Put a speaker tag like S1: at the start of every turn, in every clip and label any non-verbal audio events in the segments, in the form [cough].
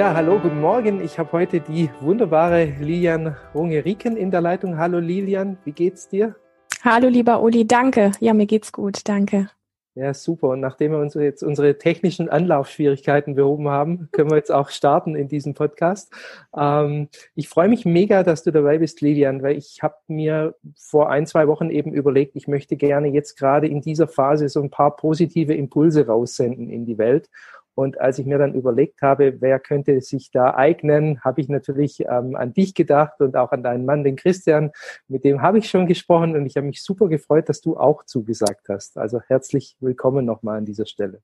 S1: Ja, hallo, guten Morgen. Ich habe heute die wunderbare Lilian Runge-Rieken in der Leitung. Hallo Lilian, wie geht's dir?
S2: Hallo lieber Uli, danke. Ja, mir geht's gut, danke.
S1: Ja, super. Und nachdem wir uns jetzt unsere technischen Anlaufschwierigkeiten behoben haben, können wir jetzt auch starten in diesem Podcast. Ähm, ich freue mich mega, dass du dabei bist, Lilian, weil ich habe mir vor ein, zwei Wochen eben überlegt, ich möchte gerne jetzt gerade in dieser Phase so ein paar positive Impulse raussenden in die Welt. Und als ich mir dann überlegt habe, wer könnte sich da eignen, habe ich natürlich ähm, an dich gedacht und auch an deinen Mann, den Christian. Mit dem habe ich schon gesprochen und ich habe mich super gefreut, dass du auch zugesagt hast. Also herzlich willkommen nochmal an dieser Stelle.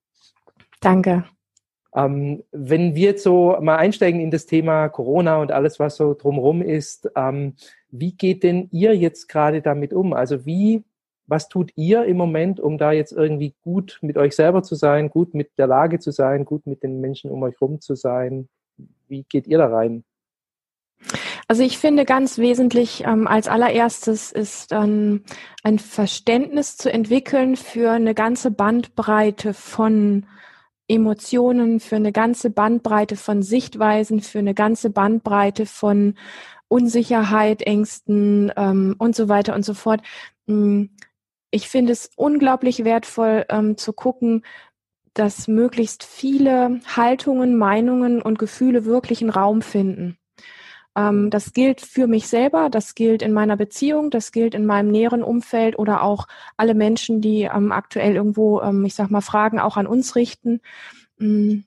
S2: Danke.
S1: Ähm, wenn wir jetzt so mal einsteigen in das Thema Corona und alles, was so drumherum ist, ähm, wie geht denn ihr jetzt gerade damit um? Also wie was tut ihr im Moment, um da jetzt irgendwie gut mit euch selber zu sein, gut mit der Lage zu sein, gut mit den Menschen um euch rum zu sein? Wie geht ihr da rein?
S2: Also ich finde ganz wesentlich ähm, als allererstes ist ähm, ein Verständnis zu entwickeln für eine ganze Bandbreite von Emotionen, für eine ganze Bandbreite von Sichtweisen, für eine ganze Bandbreite von Unsicherheit, Ängsten ähm, und so weiter und so fort. Ich finde es unglaublich wertvoll ähm, zu gucken, dass möglichst viele Haltungen, Meinungen und Gefühle wirklich einen Raum finden. Ähm, das gilt für mich selber, das gilt in meiner Beziehung, das gilt in meinem näheren Umfeld oder auch alle Menschen, die ähm, aktuell irgendwo, ähm, ich sag mal, Fragen auch an uns richten. Ähm,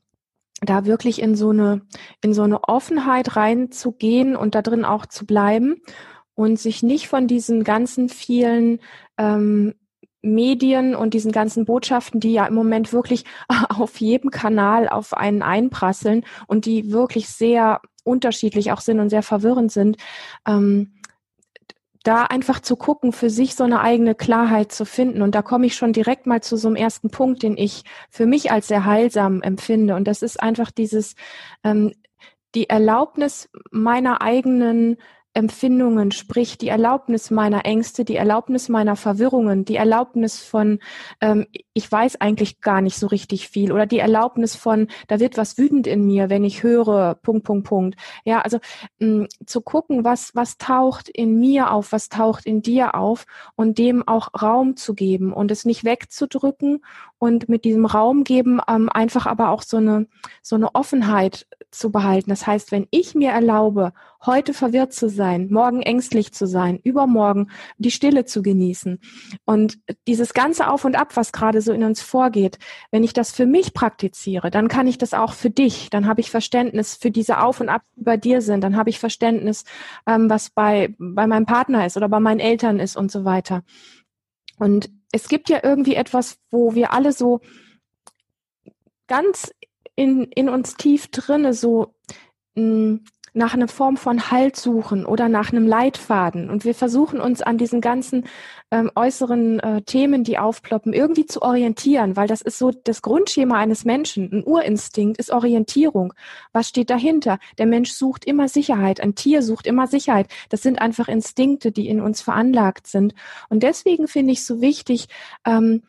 S2: da wirklich in so eine, in so eine Offenheit reinzugehen und da drin auch zu bleiben und sich nicht von diesen ganzen vielen ähm, Medien und diesen ganzen Botschaften, die ja im Moment wirklich [laughs] auf jedem Kanal auf einen einprasseln und die wirklich sehr unterschiedlich auch sind und sehr verwirrend sind, ähm, da einfach zu gucken, für sich so eine eigene Klarheit zu finden. Und da komme ich schon direkt mal zu so einem ersten Punkt, den ich für mich als sehr heilsam empfinde. Und das ist einfach dieses, ähm, die Erlaubnis meiner eigenen Empfindungen, sprich die Erlaubnis meiner Ängste, die Erlaubnis meiner Verwirrungen, die Erlaubnis von, ähm, ich weiß eigentlich gar nicht so richtig viel oder die Erlaubnis von, da wird was wütend in mir, wenn ich höre, Punkt, Punkt, Punkt. Ja, also mh, zu gucken, was, was taucht in mir auf, was taucht in dir auf und dem auch Raum zu geben und es nicht wegzudrücken und mit diesem Raum geben ähm, einfach aber auch so eine, so eine Offenheit zu behalten. Das heißt, wenn ich mir erlaube, heute verwirrt zu sein, morgen ängstlich zu sein, übermorgen die Stille zu genießen und dieses ganze Auf und Ab, was gerade so in uns vorgeht, wenn ich das für mich praktiziere, dann kann ich das auch für dich. Dann habe ich Verständnis für diese Auf und Ab, die bei dir sind. Dann habe ich Verständnis, ähm, was bei, bei meinem Partner ist oder bei meinen Eltern ist und so weiter. Und es gibt ja irgendwie etwas, wo wir alle so ganz in, in uns tief drinne so hm, nach einer Form von Halt suchen oder nach einem Leitfaden. Und wir versuchen uns an diesen ganzen ähm, äußeren äh, Themen, die aufploppen, irgendwie zu orientieren, weil das ist so das Grundschema eines Menschen. Ein Urinstinkt ist Orientierung. Was steht dahinter? Der Mensch sucht immer Sicherheit. Ein Tier sucht immer Sicherheit. Das sind einfach Instinkte, die in uns veranlagt sind. Und deswegen finde ich es so wichtig, ähm,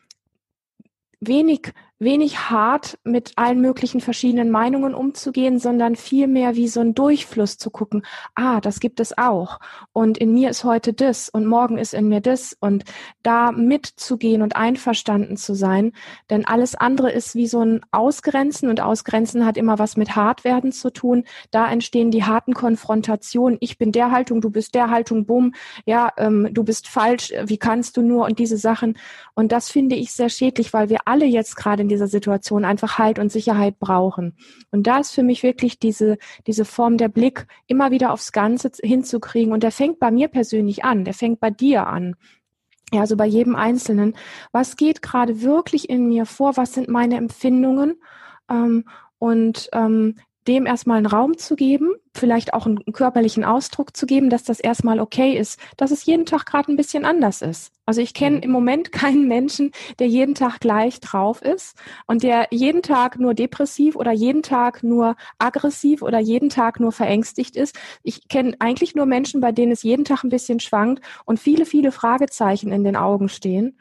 S2: wenig wenig hart mit allen möglichen verschiedenen Meinungen umzugehen, sondern vielmehr wie so ein Durchfluss zu gucken, ah, das gibt es auch. Und in mir ist heute das und morgen ist in mir das und da mitzugehen und einverstanden zu sein. Denn alles andere ist wie so ein Ausgrenzen und Ausgrenzen hat immer was mit Hartwerden zu tun. Da entstehen die harten Konfrontationen. Ich bin der Haltung, du bist der Haltung, bumm, ja, ähm, du bist falsch, wie kannst du nur und diese Sachen. Und das finde ich sehr schädlich, weil wir alle jetzt gerade in dieser Situation einfach Halt und Sicherheit brauchen. Und da ist für mich wirklich diese, diese Form der Blick immer wieder aufs Ganze hinzukriegen. Und der fängt bei mir persönlich an, der fängt bei dir an. Ja, also bei jedem Einzelnen. Was geht gerade wirklich in mir vor? Was sind meine Empfindungen? Ähm, und ähm, dem erstmal einen Raum zu geben, vielleicht auch einen körperlichen Ausdruck zu geben, dass das erstmal okay ist, dass es jeden Tag gerade ein bisschen anders ist. Also ich kenne mhm. im Moment [laughs] keinen Menschen, der jeden Tag gleich drauf ist und der jeden Tag nur depressiv oder jeden Tag nur aggressiv oder jeden Tag nur verängstigt ist. Ich kenne eigentlich nur Menschen, bei denen es jeden Tag ein bisschen schwankt und viele, viele Fragezeichen in den Augen stehen.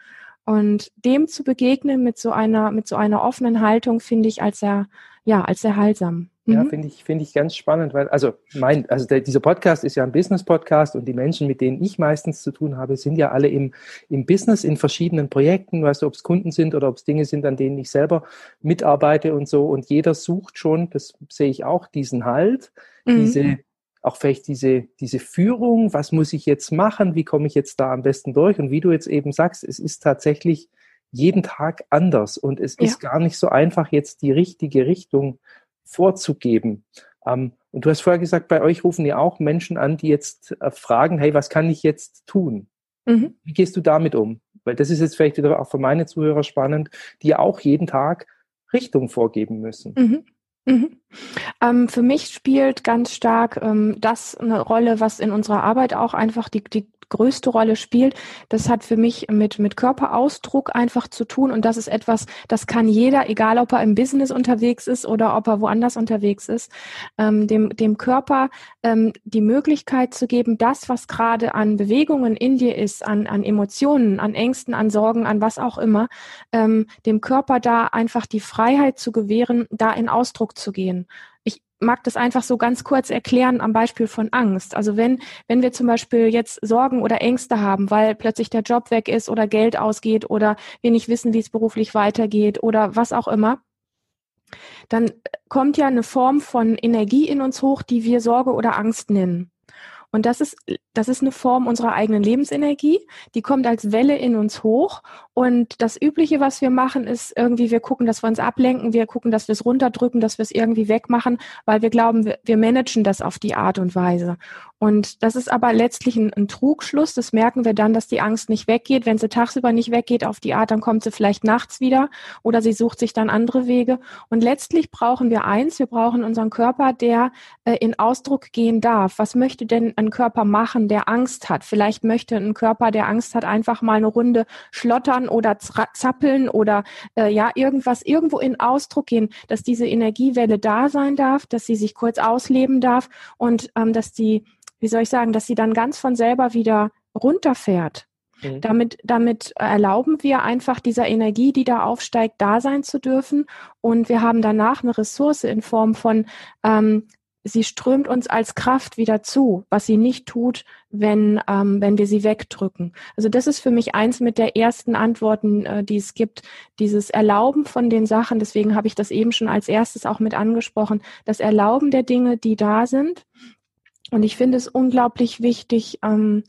S2: Und dem zu begegnen mit so einer, mit so einer offenen Haltung finde ich als sehr, ja, als sehr heilsam.
S1: Ja, mhm. finde ich, finde ich ganz spannend, weil, also mein, also der, dieser Podcast ist ja ein Business-Podcast und die Menschen, mit denen ich meistens zu tun habe, sind ja alle im, im Business, in verschiedenen Projekten, weißt du, ob es Kunden sind oder ob es Dinge sind, an denen ich selber mitarbeite und so. Und jeder sucht schon, das sehe ich auch, diesen Halt, mhm. diese, auch vielleicht diese, diese Führung, was muss ich jetzt machen, wie komme ich jetzt da am besten durch? Und wie du jetzt eben sagst, es ist tatsächlich jeden Tag anders und es ja. ist gar nicht so einfach, jetzt die richtige Richtung vorzugeben. Ähm, und du hast vorher gesagt, bei euch rufen ja auch Menschen an, die jetzt äh, fragen, hey, was kann ich jetzt tun? Mhm. Wie gehst du damit um? Weil das ist jetzt vielleicht wieder auch für meine Zuhörer spannend, die auch jeden Tag Richtung vorgeben müssen.
S2: Mhm. Mhm. Ähm, für mich spielt ganz stark ähm, das eine Rolle, was in unserer Arbeit auch einfach die, die größte Rolle spielt. Das hat für mich mit, mit Körperausdruck einfach zu tun und das ist etwas, das kann jeder, egal ob er im Business unterwegs ist oder ob er woanders unterwegs ist, ähm, dem, dem Körper ähm, die Möglichkeit zu geben, das, was gerade an Bewegungen in dir ist, an, an Emotionen, an Ängsten, an Sorgen, an was auch immer, ähm, dem Körper da einfach die Freiheit zu gewähren, da in Ausdruck zu gehen mag das einfach so ganz kurz erklären am Beispiel von Angst. Also wenn, wenn wir zum Beispiel jetzt Sorgen oder Ängste haben, weil plötzlich der Job weg ist oder Geld ausgeht oder wir nicht wissen, wie es beruflich weitergeht oder was auch immer, dann kommt ja eine Form von Energie in uns hoch, die wir Sorge oder Angst nennen. Und das ist, das ist eine Form unserer eigenen Lebensenergie. Die kommt als Welle in uns hoch. Und das Übliche, was wir machen, ist irgendwie, wir gucken, dass wir uns ablenken, wir gucken, dass wir es runterdrücken, dass wir es irgendwie wegmachen, weil wir glauben, wir, wir managen das auf die Art und Weise. Und das ist aber letztlich ein, ein, Trugschluss. Das merken wir dann, dass die Angst nicht weggeht. Wenn sie tagsüber nicht weggeht auf die Art, dann kommt sie vielleicht nachts wieder oder sie sucht sich dann andere Wege. Und letztlich brauchen wir eins, wir brauchen unseren Körper, der äh, in Ausdruck gehen darf. Was möchte denn ein Körper machen, der Angst hat? Vielleicht möchte ein Körper, der Angst hat, einfach mal eine Runde schlottern oder zappeln oder äh, ja, irgendwas irgendwo in Ausdruck gehen, dass diese Energiewelle da sein darf, dass sie sich kurz ausleben darf und ähm, dass die wie soll ich sagen, dass sie dann ganz von selber wieder runterfährt. Mhm. Damit, damit erlauben wir einfach dieser Energie, die da aufsteigt, da sein zu dürfen. Und wir haben danach eine Ressource in Form von, ähm, sie strömt uns als Kraft wieder zu, was sie nicht tut, wenn, ähm, wenn wir sie wegdrücken. Also das ist für mich eins mit der ersten Antworten, äh, die es gibt, dieses Erlauben von den Sachen. Deswegen habe ich das eben schon als erstes auch mit angesprochen. Das Erlauben der Dinge, die da sind und ich finde es unglaublich wichtig, ähm,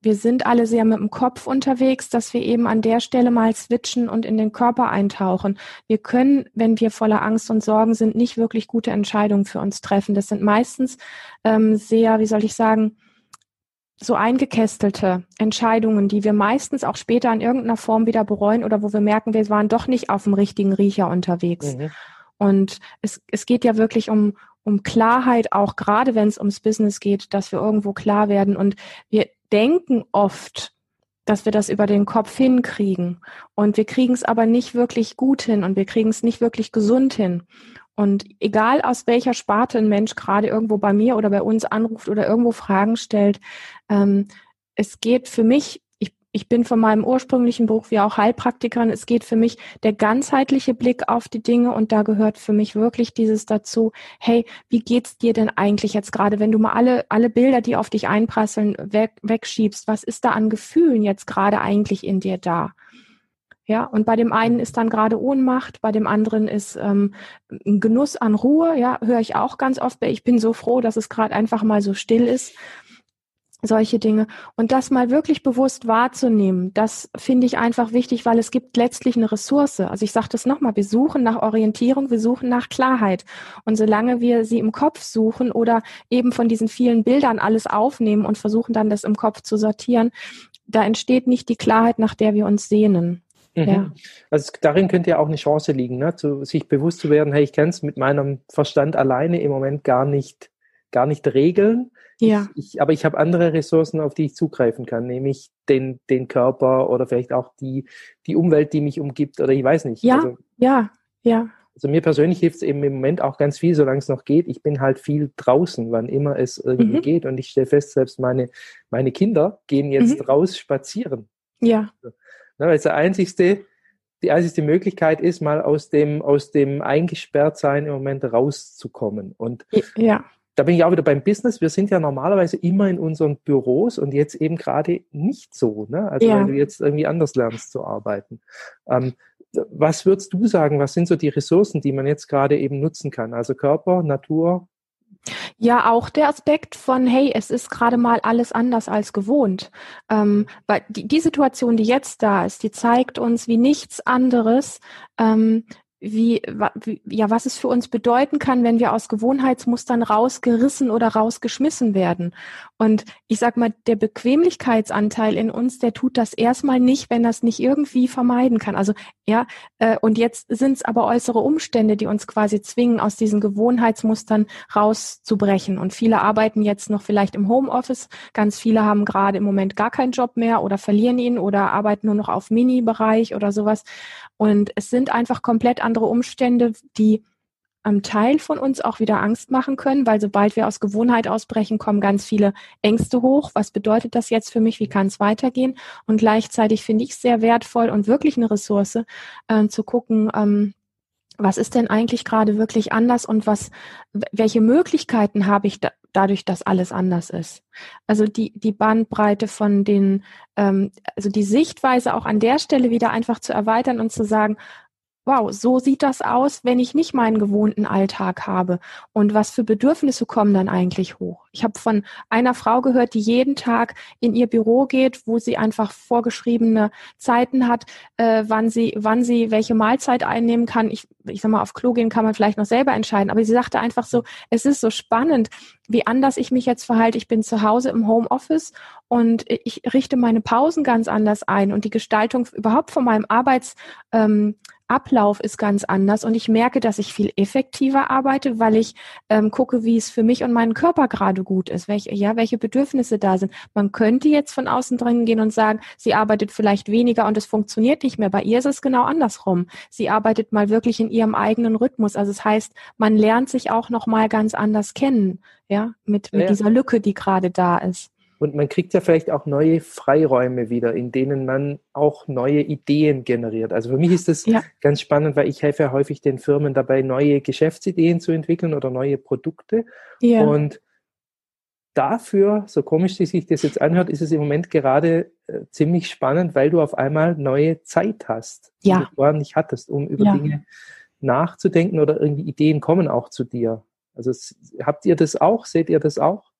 S2: wir sind alle sehr mit dem Kopf unterwegs, dass wir eben an der Stelle mal switchen und in den Körper eintauchen. Wir können, wenn wir voller Angst und Sorgen sind, nicht wirklich gute Entscheidungen für uns treffen. Das sind meistens ähm, sehr, wie soll ich sagen, so eingekästelte Entscheidungen, die wir meistens auch später in irgendeiner Form wieder bereuen oder wo wir merken, wir waren doch nicht auf dem richtigen Riecher unterwegs. Mhm. Und es, es geht ja wirklich um, um Klarheit, auch gerade wenn es ums Business geht, dass wir irgendwo klar werden. Und wir denken oft, dass wir das über den Kopf hinkriegen. Und wir kriegen es aber nicht wirklich gut hin und wir kriegen es nicht wirklich gesund hin. Und egal aus welcher Sparte ein Mensch gerade irgendwo bei mir oder bei uns anruft oder irgendwo Fragen stellt, ähm, es geht für mich ich bin von meinem ursprünglichen Beruf wie auch Heilpraktikerin. Es geht für mich der ganzheitliche Blick auf die Dinge und da gehört für mich wirklich dieses dazu, hey, wie geht's dir denn eigentlich jetzt gerade, wenn du mal alle, alle Bilder, die auf dich einprasseln, weg, wegschiebst, was ist da an Gefühlen jetzt gerade eigentlich in dir da? Ja, und bei dem einen ist dann gerade Ohnmacht, bei dem anderen ist ähm, ein Genuss an Ruhe, ja, höre ich auch ganz oft. Ich bin so froh, dass es gerade einfach mal so still ist solche Dinge. Und das mal wirklich bewusst wahrzunehmen, das finde ich einfach wichtig, weil es gibt letztlich eine Ressource. Also ich sage das nochmal, wir suchen nach Orientierung, wir suchen nach Klarheit. Und solange wir sie im Kopf suchen oder eben von diesen vielen Bildern alles aufnehmen und versuchen dann das im Kopf zu sortieren, da entsteht nicht die Klarheit, nach der wir uns sehnen.
S1: Mhm. Ja. Also darin könnte ja auch eine Chance liegen, ne? zu, sich bewusst zu werden, hey, ich kann es mit meinem Verstand alleine im Moment gar nicht, gar nicht regeln ja. Ich, ich, aber ich habe andere Ressourcen, auf die ich zugreifen kann, nämlich den, den Körper oder vielleicht auch die, die Umwelt, die mich umgibt oder ich weiß nicht.
S2: Ja,
S1: also,
S2: ja, ja.
S1: Also mir persönlich hilft es eben im Moment auch ganz viel, solange es noch geht. Ich bin halt viel draußen, wann immer es irgendwie mhm. geht. Und ich stelle fest, selbst meine, meine Kinder gehen jetzt mhm. raus spazieren.
S2: Ja.
S1: Ne, weil es der einzigste, die einzigste Möglichkeit ist, mal aus dem, aus dem Eingesperrtsein im Moment rauszukommen. Und ja. Da bin ich auch wieder beim Business. Wir sind ja normalerweise immer in unseren Büros und jetzt eben gerade nicht so. Ne? Also ja. wenn du jetzt irgendwie anders lernst zu arbeiten. Ähm, was würdest du sagen, was sind so die Ressourcen, die man jetzt gerade eben nutzen kann? Also Körper, Natur,
S2: ja, auch der Aspekt von, hey, es ist gerade mal alles anders als gewohnt. Ähm, weil die, die Situation, die jetzt da ist, die zeigt uns wie nichts anderes, ähm, wie, wie, ja, was es für uns bedeuten kann, wenn wir aus Gewohnheitsmustern rausgerissen oder rausgeschmissen werden. Und ich sag mal, der Bequemlichkeitsanteil in uns, der tut das erstmal nicht, wenn das nicht irgendwie vermeiden kann. Also ja, äh, und jetzt sind es aber äußere Umstände, die uns quasi zwingen, aus diesen Gewohnheitsmustern rauszubrechen. Und viele arbeiten jetzt noch vielleicht im Homeoffice. Ganz viele haben gerade im Moment gar keinen Job mehr oder verlieren ihn oder arbeiten nur noch auf Mini-Bereich oder sowas. Und es sind einfach komplett andere Umstände, die am Teil von uns auch wieder Angst machen können, weil sobald wir aus Gewohnheit ausbrechen, kommen ganz viele Ängste hoch. Was bedeutet das jetzt für mich? Wie kann es weitergehen? Und gleichzeitig finde ich es sehr wertvoll und wirklich eine Ressource, äh, zu gucken, ähm, was ist denn eigentlich gerade wirklich anders und was, welche Möglichkeiten habe ich da, dadurch, dass alles anders ist? Also die, die Bandbreite von den, ähm, also die Sichtweise auch an der Stelle wieder einfach zu erweitern und zu sagen, wow, so sieht das aus, wenn ich nicht meinen gewohnten Alltag habe. Und was für Bedürfnisse kommen dann eigentlich hoch? Ich habe von einer Frau gehört, die jeden Tag in ihr Büro geht, wo sie einfach vorgeschriebene Zeiten hat, äh, wann sie, wann sie welche Mahlzeit einnehmen kann. Ich, ich sag mal, auf Klo gehen kann man vielleicht noch selber entscheiden. Aber sie sagte einfach so, es ist so spannend, wie anders ich mich jetzt verhalte. Ich bin zu Hause im Homeoffice und ich richte meine Pausen ganz anders ein und die Gestaltung überhaupt von meinem Arbeits ähm, Ablauf ist ganz anders und ich merke, dass ich viel effektiver arbeite, weil ich ähm, gucke, wie es für mich und meinen Körper gerade gut ist, welche, ja, welche Bedürfnisse da sind. Man könnte jetzt von außen drin gehen und sagen, sie arbeitet vielleicht weniger und es funktioniert nicht mehr. Bei ihr ist es genau andersrum. Sie arbeitet mal wirklich in ihrem eigenen Rhythmus. Also es das heißt, man lernt sich auch noch mal ganz anders kennen, ja, mit, mit ja. dieser Lücke, die gerade da ist.
S1: Und man kriegt ja vielleicht auch neue Freiräume wieder, in denen man auch neue Ideen generiert. Also für mich ist das ja. ganz spannend, weil ich helfe ja häufig den Firmen dabei, neue Geschäftsideen zu entwickeln oder neue Produkte. Ja. Und dafür, so komisch sich das jetzt anhört, ist es im Moment gerade äh, ziemlich spannend, weil du auf einmal neue Zeit hast,
S2: ja. die du
S1: vorher nicht hattest, um über ja. Dinge nachzudenken oder irgendwie Ideen kommen auch zu dir. Also habt ihr das auch? Seht ihr das auch?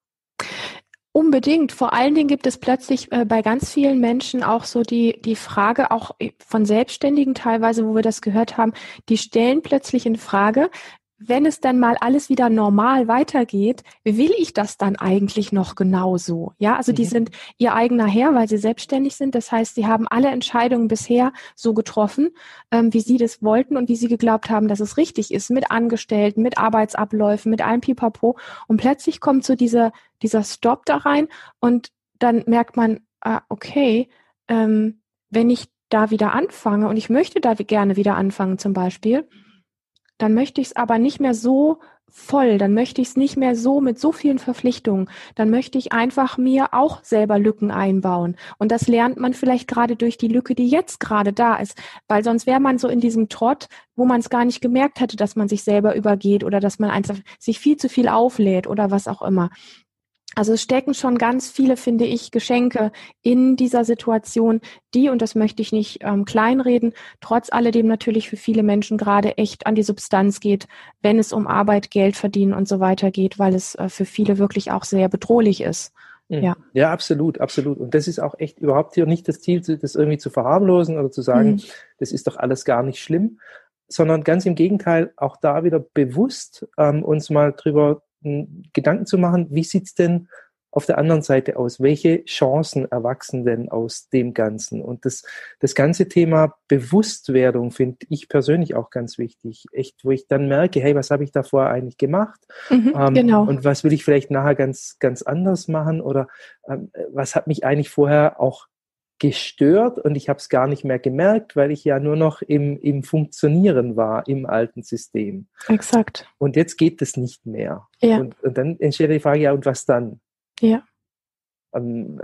S2: Unbedingt. Vor allen Dingen gibt es plötzlich äh, bei ganz vielen Menschen auch so die, die Frage, auch von Selbstständigen teilweise, wo wir das gehört haben, die stellen plötzlich in Frage, wenn es dann mal alles wieder normal weitergeht, will ich das dann eigentlich noch genauso? Ja, also die mhm. sind ihr eigener Herr, weil sie selbstständig sind. Das heißt, sie haben alle Entscheidungen bisher so getroffen, ähm, wie sie das wollten und wie sie geglaubt haben, dass es richtig ist, mit Angestellten, mit Arbeitsabläufen, mit allem Pipapo. Und plötzlich kommt so dieser, dieser Stop da rein und dann merkt man, ah, okay, ähm, wenn ich da wieder anfange und ich möchte da gerne wieder anfangen zum Beispiel, dann möchte ich es aber nicht mehr so voll, dann möchte ich es nicht mehr so mit so vielen Verpflichtungen, dann möchte ich einfach mir auch selber Lücken einbauen. Und das lernt man vielleicht gerade durch die Lücke, die jetzt gerade da ist, weil sonst wäre man so in diesem Trott, wo man es gar nicht gemerkt hätte, dass man sich selber übergeht oder dass man einfach sich viel zu viel auflädt oder was auch immer. Also es stecken schon ganz viele, finde ich, Geschenke in dieser Situation, die, und das möchte ich nicht ähm, kleinreden, trotz alledem natürlich für viele Menschen gerade echt an die Substanz geht, wenn es um Arbeit, Geld verdienen und so weiter geht, weil es äh, für viele wirklich auch sehr bedrohlich ist.
S1: Mhm. Ja. ja, absolut, absolut. Und das ist auch echt überhaupt hier nicht das Ziel, das irgendwie zu verharmlosen oder zu sagen, mhm. das ist doch alles gar nicht schlimm, sondern ganz im Gegenteil, auch da wieder bewusst ähm, uns mal drüber Gedanken zu machen, wie sieht's denn auf der anderen Seite aus? Welche Chancen erwachsen denn aus dem Ganzen? Und das, das ganze Thema Bewusstwerdung finde ich persönlich auch ganz wichtig. Echt, wo ich dann merke, hey, was habe ich davor eigentlich gemacht? Mhm, ähm, genau. Und was will ich vielleicht nachher ganz, ganz anders machen? Oder ähm, was hat mich eigentlich vorher auch gestört und ich habe es gar nicht mehr gemerkt, weil ich ja nur noch im, im Funktionieren war im alten System.
S2: Exakt.
S1: Und jetzt geht es nicht mehr. Ja. Und, und dann entsteht die Frage, ja, und was dann?
S2: Ja.
S1: Ähm,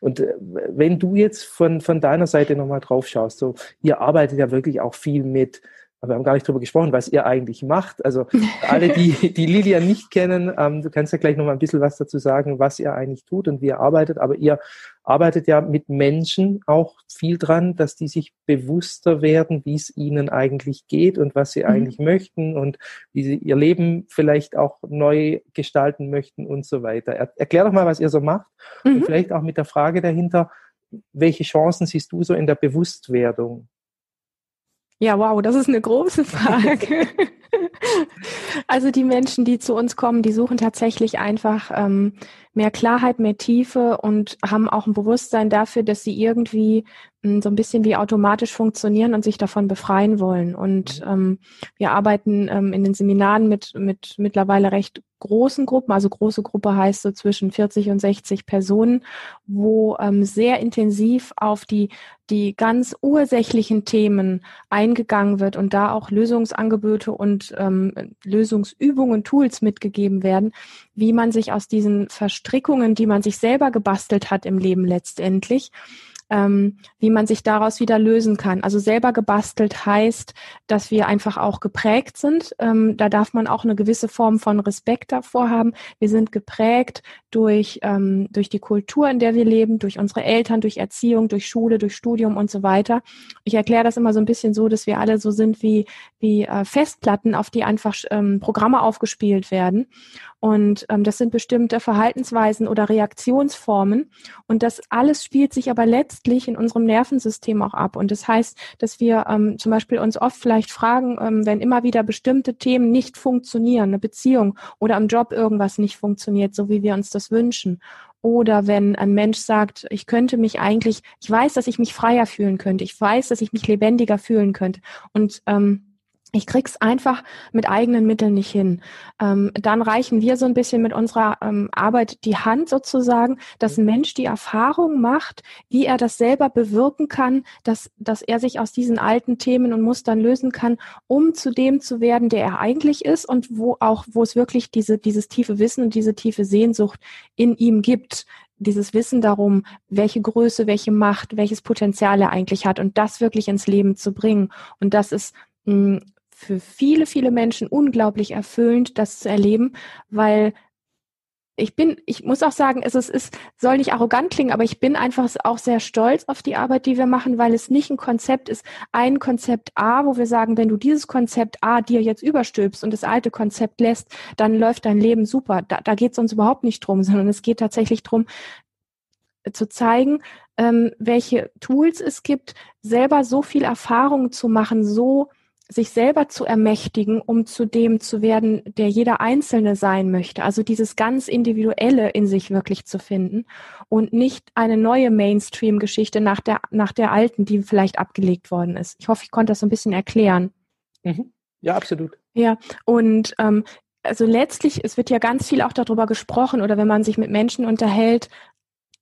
S1: und äh, wenn du jetzt von, von deiner Seite nochmal drauf schaust, so, ihr arbeitet ja wirklich auch viel mit aber wir haben gar nicht darüber gesprochen, was ihr eigentlich macht. Also alle, die, [laughs] die Lilian nicht kennen, ähm, du kannst ja gleich noch mal ein bisschen was dazu sagen, was ihr eigentlich tut und wie ihr arbeitet. Aber ihr arbeitet ja mit Menschen auch viel dran, dass die sich bewusster werden, wie es ihnen eigentlich geht und was sie mhm. eigentlich möchten und wie sie ihr Leben vielleicht auch neu gestalten möchten und so weiter. Er, erklär doch mal, was ihr so macht mhm. und vielleicht auch mit der Frage dahinter, welche Chancen siehst du so in der Bewusstwerdung?
S2: Ja, wow, das ist eine große [laughs] Frage. also die Menschen, die zu uns kommen, die suchen tatsächlich einfach ähm, mehr Klarheit, mehr Tiefe und haben auch ein Bewusstsein dafür, dass sie irgendwie mh, hm, so ein bisschen wie automatisch funktionieren und sich davon befreien wollen. Und mhm. ähm, wir arbeiten ähm, in den Seminaren mit, mit mittlerweile recht großen Gruppen, also große Gruppe heißt so zwischen 40 und 60 Personen, wo ähm, sehr intensiv auf die, die ganz ursächlichen Themen eingegangen wird und da auch Lösungsangebote und ähm, Lösungsübungen, Tools mitgegeben werden, wie man sich aus diesen Verstrickungen, die man sich selber gebastelt hat im Leben letztendlich, ähm, wie man sich daraus wieder lösen kann. Also selber gebastelt heißt, dass wir einfach auch geprägt sind. Ähm, da darf man auch eine gewisse Form von Respekt davor haben. Wir sind geprägt durch, ähm, durch die Kultur, in der wir leben, durch unsere Eltern, durch Erziehung, durch Schule, durch Studium und so weiter. Ich erkläre das immer so ein bisschen so, dass wir alle so sind wie, wie äh, Festplatten, auf die einfach ähm, Programme aufgespielt werden. Und ähm, das sind bestimmte Verhaltensweisen oder Reaktionsformen. Und das alles spielt sich aber letztlich in unserem Nervensystem auch ab. Und das heißt, dass wir ähm, zum Beispiel uns oft vielleicht fragen, ähm, wenn immer wieder bestimmte Themen nicht funktionieren, eine Beziehung oder am Job irgendwas nicht funktioniert, so wie wir uns das wünschen. Oder wenn ein Mensch sagt, ich könnte mich eigentlich, ich weiß, dass ich mich freier fühlen könnte, ich weiß, dass ich mich lebendiger fühlen könnte. Und ähm, ich krieg's einfach mit eigenen Mitteln nicht hin. Ähm, dann reichen wir so ein bisschen mit unserer ähm, Arbeit die Hand sozusagen, dass ein Mensch die Erfahrung macht, wie er das selber bewirken kann, dass, dass er sich aus diesen alten Themen und Mustern lösen kann, um zu dem zu werden, der er eigentlich ist und wo auch, wo es wirklich diese, dieses tiefe Wissen und diese tiefe Sehnsucht in ihm gibt, dieses Wissen darum, welche Größe, welche Macht, welches Potenzial er eigentlich hat und das wirklich ins Leben zu bringen. Und das ist mh, für viele, viele Menschen unglaublich erfüllend, das zu erleben, weil ich bin, ich muss auch sagen, es ist, es soll nicht arrogant klingen, aber ich bin einfach auch sehr stolz auf die Arbeit, die wir machen, weil es nicht ein Konzept ist, ein Konzept A, wo wir sagen, wenn du dieses Konzept A dir jetzt überstülpst und das alte Konzept lässt, dann läuft dein Leben super. Da, da geht es uns überhaupt nicht drum, [laughs] sondern es geht tatsächlich drum, zu zeigen, ähm, welche Tools es gibt, selber so viel Erfahrung zu machen, so sich selber zu ermächtigen, um zu dem zu werden, der jeder Einzelne sein möchte. Also dieses ganz Individuelle in sich wirklich zu finden und nicht eine neue Mainstream-Geschichte nach der, nach der alten, die vielleicht abgelegt worden ist. Ich hoffe, ich konnte das so ein bisschen erklären.
S1: Mhm. Ja, absolut.
S2: Ja, und ähm, also letztlich, es wird ja ganz viel auch darüber gesprochen oder wenn man sich mit Menschen unterhält,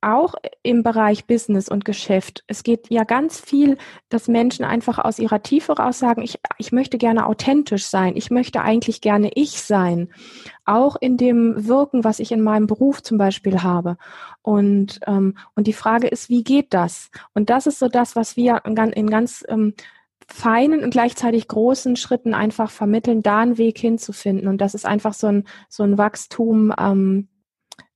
S2: auch im Bereich Business und Geschäft. Es geht ja ganz viel, dass Menschen einfach aus ihrer Tiefe raus sagen, ich, ich möchte gerne authentisch sein. Ich möchte eigentlich gerne ich sein. Auch in dem Wirken, was ich in meinem Beruf zum Beispiel habe. Und, ähm, und die Frage ist, wie geht das? Und das ist so das, was wir in ganz, in ganz ähm, feinen und gleichzeitig großen Schritten einfach vermitteln, da einen Weg hinzufinden. Und das ist einfach so ein, so ein Wachstum, ähm,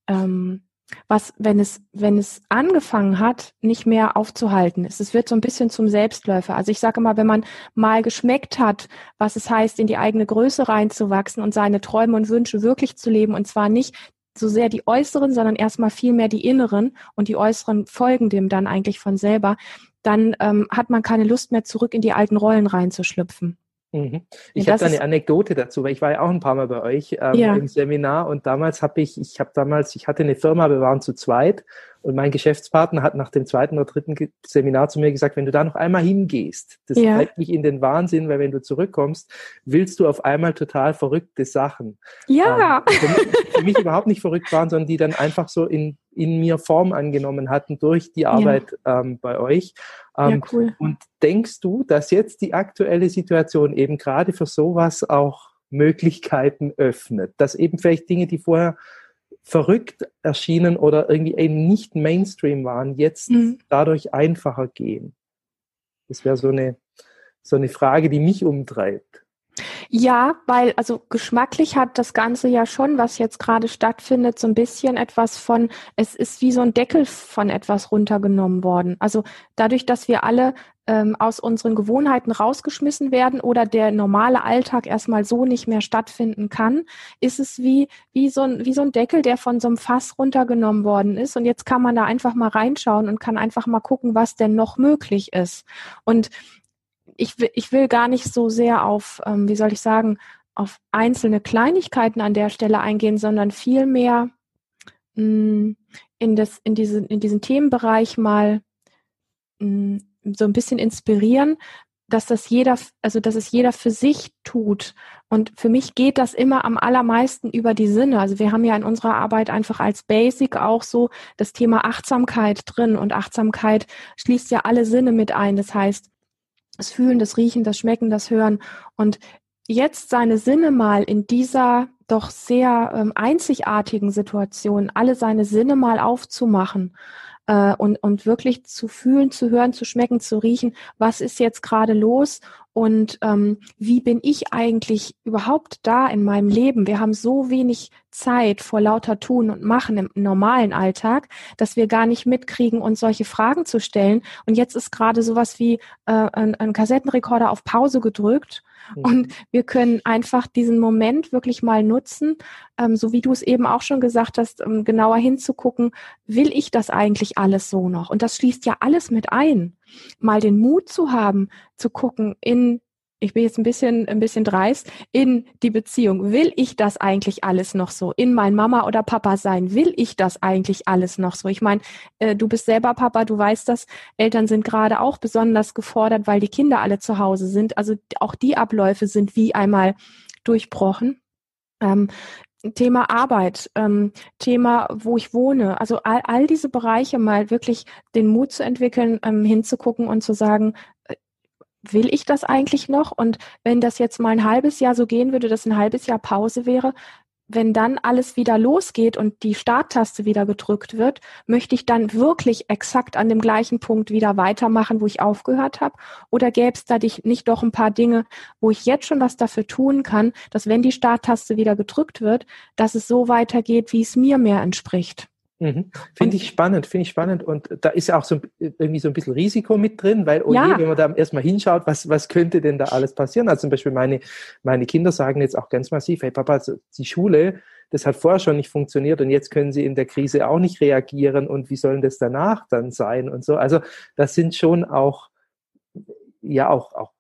S2: ähm, was, wenn es, wenn es angefangen hat, nicht mehr aufzuhalten ist. Es wird so ein bisschen zum Selbstläufer. Also ich sage mal, wenn man mal geschmeckt hat, was es heißt, in die eigene Größe reinzuwachsen und seine Träume und Wünsche wirklich zu leben, und zwar nicht so sehr die äußeren, sondern erstmal viel mehr die inneren und die äußeren folgen dem dann eigentlich von selber, dann ähm, hat man keine Lust mehr zurück in die alten Rollen reinzuschlüpfen.
S1: Mhm. Ich habe da eine Anekdote dazu, weil ich war ja auch ein paar Mal bei euch ähm, ja. im Seminar und damals habe ich, ich habe damals, ich hatte eine Firma, wir waren zu zweit und mein Geschäftspartner hat nach dem zweiten oder dritten Seminar zu mir gesagt, wenn du da noch einmal hingehst, das ja. treibt mich in den Wahnsinn, weil wenn du zurückkommst, willst du auf einmal total verrückte Sachen.
S2: Ja.
S1: Ähm, für, mich, für, mich, überhaupt nicht verrückt waren, sondern die dann einfach so in, in mir Form angenommen hatten durch die Arbeit ja. ähm, bei euch. Ähm, ja, cool. Und denkst du, dass jetzt die aktuelle Situation eben gerade für sowas auch Möglichkeiten öffnet, dass eben vielleicht Dinge, die vorher verrückt erschienen oder irgendwie eben nicht Mainstream waren, jetzt mhm. dadurch einfacher gehen? Das wäre so eine, so eine Frage, die mich umtreibt.
S2: Ja, weil also geschmacklich hat das Ganze ja schon, was jetzt gerade stattfindet, so ein bisschen etwas von, es ist wie so ein Deckel von etwas runtergenommen worden. Also dadurch, dass wir alle ähm, aus unseren Gewohnheiten rausgeschmissen werden oder der normale Alltag erstmal so nicht mehr stattfinden kann, ist es wie, wie, so ein, wie so ein Deckel, der von so einem Fass runtergenommen worden ist. Und jetzt kann man da einfach mal reinschauen und kann einfach mal gucken, was denn noch möglich ist. Und ich, will, ich will gar nicht so sehr auf, ähm, wie soll ich sagen, auf einzelne Kleinigkeiten an der Stelle eingehen, sondern vielmehr mh, in, das, in, diesen, in diesen Themenbereich mal mh, so ein bisschen inspirieren, dass das jeder, also dass es jeder für sich tut. Und für mich geht das immer am allermeisten über die Sinne. Also wir haben ja in unserer Arbeit einfach als Basic auch so das Thema Achtsamkeit drin und Achtsamkeit schließt ja alle Sinne mit ein. Das heißt, das Fühlen, das Riechen, das Schmecken, das Hören. Und jetzt seine Sinne mal in dieser doch sehr ähm, einzigartigen Situation, alle seine Sinne mal aufzumachen äh, und, und wirklich zu fühlen, zu hören, zu schmecken, zu riechen, was ist jetzt gerade los und ähm, wie bin ich eigentlich überhaupt da in meinem Leben? Wir haben so wenig Zeit vor lauter Tun und Machen im normalen Alltag, dass wir gar nicht mitkriegen, uns solche Fragen zu stellen. Und jetzt ist gerade sowas wie äh, ein, ein Kassettenrekorder auf Pause gedrückt. Und wir können einfach diesen Moment wirklich mal nutzen, ähm, so wie du es eben auch schon gesagt hast, um genauer hinzugucken, will ich das eigentlich alles so noch? Und das schließt ja alles mit ein. Mal den Mut zu haben, zu gucken in ich bin jetzt ein bisschen, ein bisschen dreist, in die Beziehung. Will ich das eigentlich alles noch so? In mein Mama oder Papa sein? Will ich das eigentlich alles noch so? Ich meine, äh, du bist selber Papa, du weißt das. Eltern sind gerade auch besonders gefordert, weil die Kinder alle zu Hause sind. Also auch die Abläufe sind wie einmal durchbrochen. Ähm, Thema Arbeit, ähm, Thema, wo ich wohne, also all, all diese Bereiche mal wirklich den Mut zu entwickeln, ähm, hinzugucken und zu sagen, äh, will ich das eigentlich noch? Und wenn das jetzt mal ein halbes Jahr so gehen würde, dass ein halbes Jahr Pause wäre, wenn dann alles wieder losgeht und die Starttaste wieder gedrückt wird, möchte ich dann wirklich exakt an dem gleichen Punkt wieder weitermachen, wo ich aufgehört habe? Oder gäbe es da nicht doch ein paar Dinge, wo ich jetzt schon was dafür tun kann, dass wenn die Starttaste wieder gedrückt wird, dass es so weitergeht, wie es mir mehr entspricht?
S1: Mhm. Finde ich spannend, finde ich spannend. Und da ist ja auch so irgendwie so ein bisschen Risiko mit drin, weil oh ja. je, wenn man da erstmal hinschaut, was, was könnte denn da alles passieren? Also zum Beispiel meine, meine Kinder sagen jetzt auch ganz massiv, hey Papa, also die Schule, das hat vorher schon nicht funktioniert und jetzt können sie in der Krise auch nicht reagieren und wie sollen das danach dann sein und so. Also das sind schon auch, ja, auch, auch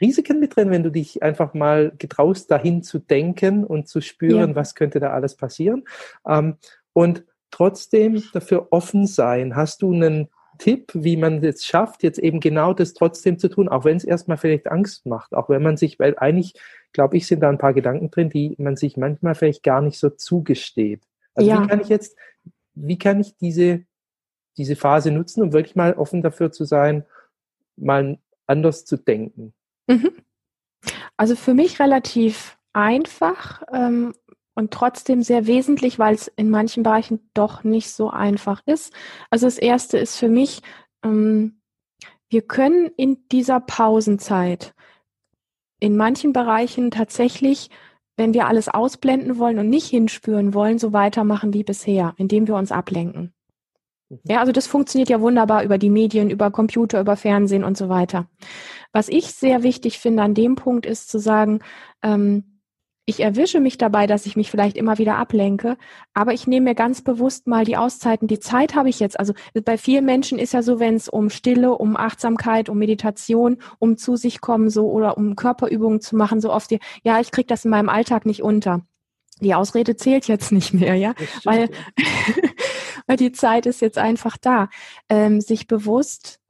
S1: Risiken mit drin, wenn du dich einfach mal getraust, dahin zu denken und zu spüren, ja. was könnte da alles passieren. Ähm, und trotzdem dafür offen sein? Hast du einen Tipp, wie man es schafft, jetzt eben genau das trotzdem zu tun, auch wenn es erstmal vielleicht Angst macht, auch wenn man sich, weil eigentlich, glaube ich, sind da ein paar Gedanken drin, die man sich manchmal vielleicht gar nicht so zugesteht. Also ja. wie kann ich jetzt, wie kann ich diese, diese Phase nutzen, um wirklich mal offen dafür zu sein, mal anders zu denken? Mhm.
S2: Also für mich relativ einfach. Ähm, und trotzdem sehr wesentlich, weil es in manchen Bereichen doch nicht so einfach ist. Also das Erste ist für mich, ähm, wir können in dieser Pausenzeit in manchen Bereichen tatsächlich, wenn wir alles ausblenden wollen und nicht hinspüren wollen, so weitermachen wie bisher, indem wir uns ablenken. Mhm. Ja, also das funktioniert ja wunderbar über die Medien, über Computer, über Fernsehen und so weiter. Was ich sehr wichtig finde an dem Punkt ist zu sagen, ähm, ich erwische mich dabei, dass ich mich vielleicht immer wieder ablenke, aber ich nehme mir ganz bewusst mal die Auszeiten. Die Zeit habe ich jetzt. Also bei vielen Menschen ist ja so, wenn es um Stille, um Achtsamkeit, um Meditation, um zu sich kommen so oder um Körperübungen zu machen, so oft, die, ja, ich kriege das in meinem Alltag nicht unter. Die Ausrede zählt jetzt nicht mehr, ja, weil, [laughs] weil die Zeit ist jetzt einfach da. Ähm, sich bewusst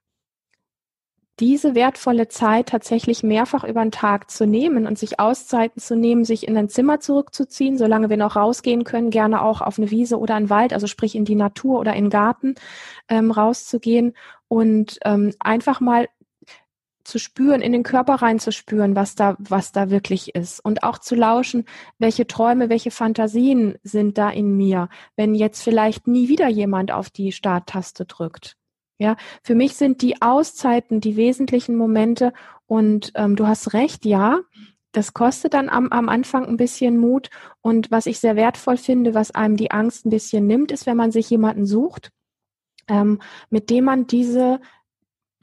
S2: diese wertvolle Zeit tatsächlich mehrfach über den Tag zu nehmen und sich Auszeiten zu nehmen, sich in ein Zimmer zurückzuziehen, solange wir noch rausgehen können, gerne auch auf eine Wiese oder einen Wald, also sprich in die Natur oder in den Garten ähm, rauszugehen und ähm, einfach mal zu spüren, in den Körper reinzuspüren, was da, was da wirklich ist und auch zu lauschen, welche Träume, welche Fantasien sind da in mir, wenn jetzt vielleicht nie wieder jemand auf die Starttaste drückt. Ja, für mich sind die Auszeiten die wesentlichen Momente und ähm, du hast recht, ja, das kostet dann am, am Anfang ein bisschen Mut und was ich sehr wertvoll finde, was einem die Angst ein bisschen nimmt, ist, wenn man sich jemanden sucht, ähm, mit dem man diese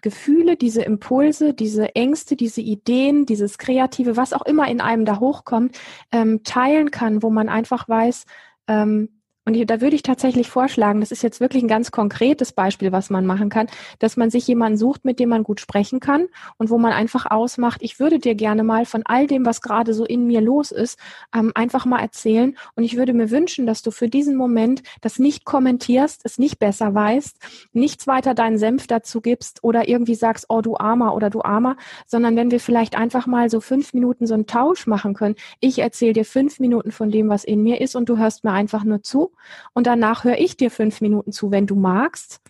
S2: Gefühle, diese Impulse, diese Ängste, diese Ideen, dieses Kreative, was auch immer in einem da hochkommt, ähm, teilen kann, wo man einfach weiß, ähm, und da würde ich tatsächlich vorschlagen, das ist jetzt wirklich ein ganz konkretes Beispiel, was man machen kann, dass man sich jemanden sucht, mit dem man gut sprechen kann und wo man einfach ausmacht, ich würde dir gerne mal von all dem, was gerade so in mir los ist, ähm, einfach mal erzählen. Und ich würde mir wünschen, dass du für diesen Moment das nicht kommentierst, es nicht besser weißt, nichts weiter deinen Senf dazu gibst oder irgendwie sagst, oh du Armer oder du Armer, sondern wenn wir vielleicht einfach mal so fünf Minuten so einen Tausch machen können. Ich erzähle dir fünf Minuten von dem, was in mir ist und du hörst mir einfach nur zu und danach höre ich dir fünf Minuten zu, wenn du magst.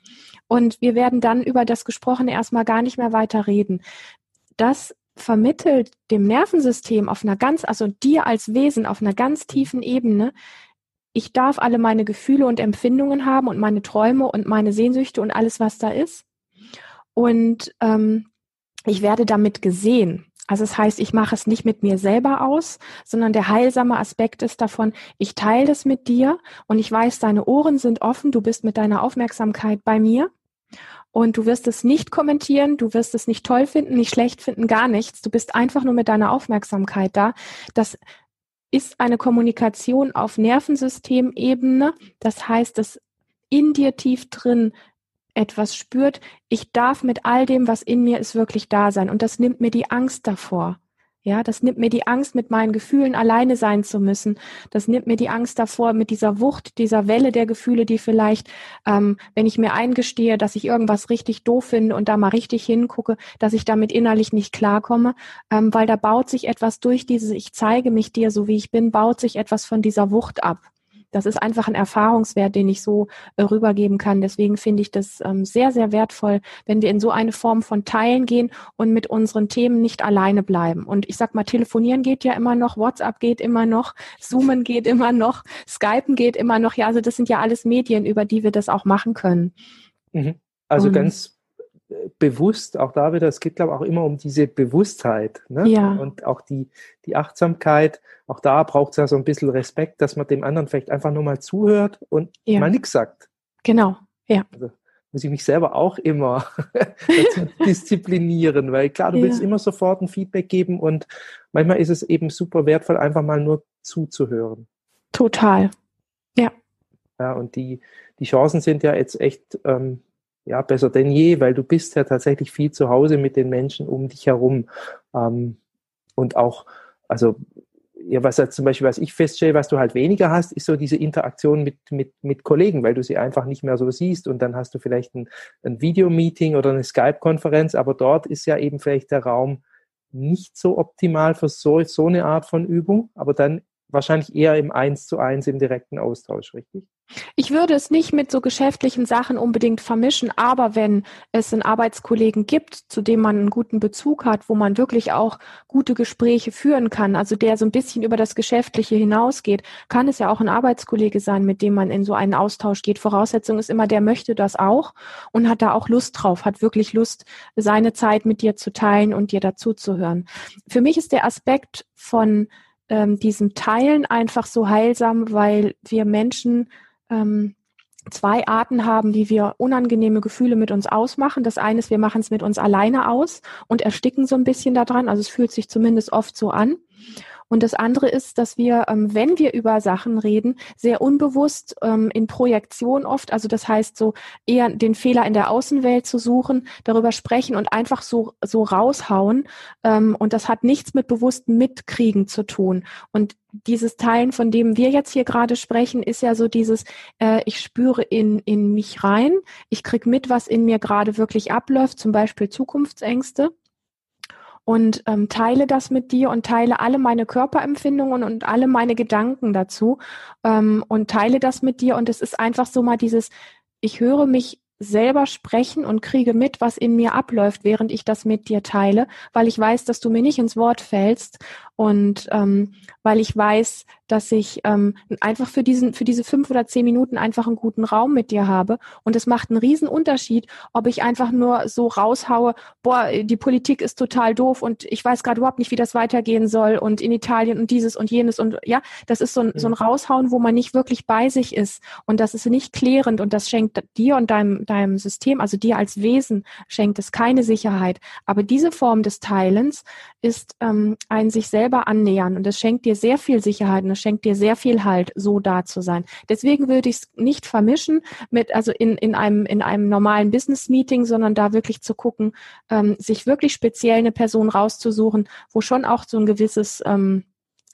S2: Und wir werden dann über das Gesprochene erstmal gar nicht mehr weiter reden. Das vermittelt dem Nervensystem auf einer ganz, also dir als Wesen auf einer ganz tiefen Ebene, ich darf alle meine Gefühle und Empfindungen haben und meine Träume und meine Sehnsüchte und alles, was da ist. Und ähm, ich werde damit gesehen. Also es das heißt, ich mache es nicht mit mir selber aus, sondern der heilsame Aspekt ist davon, ich teile es mit dir und ich weiß, deine Ohren sind offen, du bist mit deiner Aufmerksamkeit bei mir und du wirst es nicht kommentieren, du wirst es nicht toll finden, nicht schlecht finden, gar nichts. Du bist einfach nur mit deiner Aufmerksamkeit da. Das ist eine Kommunikation auf Nervensystemebene. Das heißt, dass in dir tief drin etwas spürt, ich darf mit all dem, was in mir ist, wirklich da sein. Und das nimmt mir die Angst davor. Ja, das nimmt mir die Angst, mit meinen Gefühlen alleine sein zu müssen. Das nimmt mir die Angst davor, mit dieser Wucht, dieser Welle der Gefühle, die vielleicht, ähm, wenn ich mir eingestehe, dass ich irgendwas richtig doof finde und da mal richtig hingucke, dass ich damit innerlich nicht klarkomme, ähm, weil da baut sich etwas durch dieses, ich zeige mich dir so wie ich bin, baut sich etwas von dieser Wucht ab das ist einfach ein Erfahrungswert, den ich so äh, rübergeben kann. Deswegen finde ich das ähm, sehr, sehr wertvoll, wenn wir in so eine Form von Teilen gehen und mit unseren Themen nicht alleine bleiben. Und ich sag mal, telefonieren geht ja immer noch, WhatsApp geht immer noch, Zoomen geht immer noch, Skypen geht immer noch. Ja, also das sind ja alles Medien, über die wir das auch machen können.
S1: Mhm. Also und, ganz bewusst, auch da wieder, es geht glaube ich auch immer um diese Bewusstheit ne?
S2: ja.
S1: und auch die, die Achtsamkeit. Auch da braucht es ja so ein bisschen Respekt, dass man dem anderen vielleicht einfach nur mal zuhört und ja. mal nichts sagt.
S2: Genau, ja.
S1: Also muss ich mich selber auch immer [laughs] [laughs] disziplinieren, weil klar, du ja. willst immer sofort ein Feedback geben und manchmal ist es eben super wertvoll, einfach mal nur zuzuhören.
S2: Total, ja.
S1: Ja, und die, die Chancen sind ja jetzt echt ähm, ja, besser denn je, weil du bist ja tatsächlich viel zu Hause mit den Menschen um dich herum. Ähm, und auch, also, ja, was jetzt zum Beispiel, was ich feststelle, was du halt weniger hast, ist so diese Interaktion mit, mit, mit Kollegen, weil du sie einfach nicht mehr so siehst und dann hast du vielleicht ein, ein Videomeeting oder eine Skype-Konferenz, aber dort ist ja eben vielleicht der Raum nicht so optimal für so, so eine Art von Übung, aber dann wahrscheinlich eher im Eins zu eins im direkten Austausch, richtig?
S2: Ich würde es nicht mit so geschäftlichen Sachen unbedingt vermischen, aber wenn es einen Arbeitskollegen gibt, zu dem man einen guten Bezug hat, wo man wirklich auch gute Gespräche führen kann, also der so ein bisschen über das Geschäftliche hinausgeht, kann es ja auch ein Arbeitskollege sein, mit dem man in so einen Austausch geht. Voraussetzung ist immer, der möchte das auch und hat da auch Lust drauf, hat wirklich Lust, seine Zeit mit dir zu teilen und dir dazuzuhören. Für mich ist der Aspekt von ähm, diesem Teilen einfach so heilsam, weil wir Menschen ähm, zwei Arten haben, wie wir unangenehme Gefühle mit uns ausmachen. Das eine ist, wir machen es mit uns alleine aus und ersticken so ein bisschen daran. Also es fühlt sich zumindest oft so an. Und das andere ist, dass wir, ähm, wenn wir über Sachen reden, sehr unbewusst ähm, in Projektion oft, also das heißt so eher den Fehler in der Außenwelt zu suchen, darüber sprechen und einfach so, so raushauen. Ähm, und das hat nichts mit bewusstem Mitkriegen zu tun. Und dieses Teilen, von dem wir jetzt hier gerade sprechen, ist ja so dieses, äh, ich spüre in, in mich rein, ich krieg mit, was in mir gerade wirklich abläuft, zum Beispiel Zukunftsängste und ähm, teile das mit dir und teile alle meine Körperempfindungen und alle meine Gedanken dazu ähm, und teile das mit dir. Und es ist einfach so mal dieses, ich höre mich selber sprechen und kriege mit, was in mir abläuft, während ich das mit dir teile, weil ich weiß, dass du mir nicht ins Wort fällst und ähm, weil ich weiß, dass ich ähm, einfach für diesen für diese fünf oder zehn Minuten einfach einen guten Raum mit dir habe und es macht einen riesen Unterschied, ob ich einfach nur so raushaue, boah, die Politik ist total doof und ich weiß gerade überhaupt nicht, wie das weitergehen soll und in Italien und dieses und jenes und ja, das ist so ein, so ein mhm. Raushauen, wo man nicht wirklich bei sich ist und das ist nicht klärend und das schenkt dir und deinem deinem System, also dir als Wesen schenkt es keine Sicherheit. Aber diese Form des Teilens ist ähm, ein sich selber annähern und es schenkt dir sehr viel Sicherheit und es schenkt dir sehr viel Halt, so da zu sein. Deswegen würde ich es nicht vermischen mit, also in, in einem, in einem normalen Business-Meeting, sondern da wirklich zu gucken, ähm, sich wirklich speziell eine Person rauszusuchen, wo schon auch so ein gewisses ähm,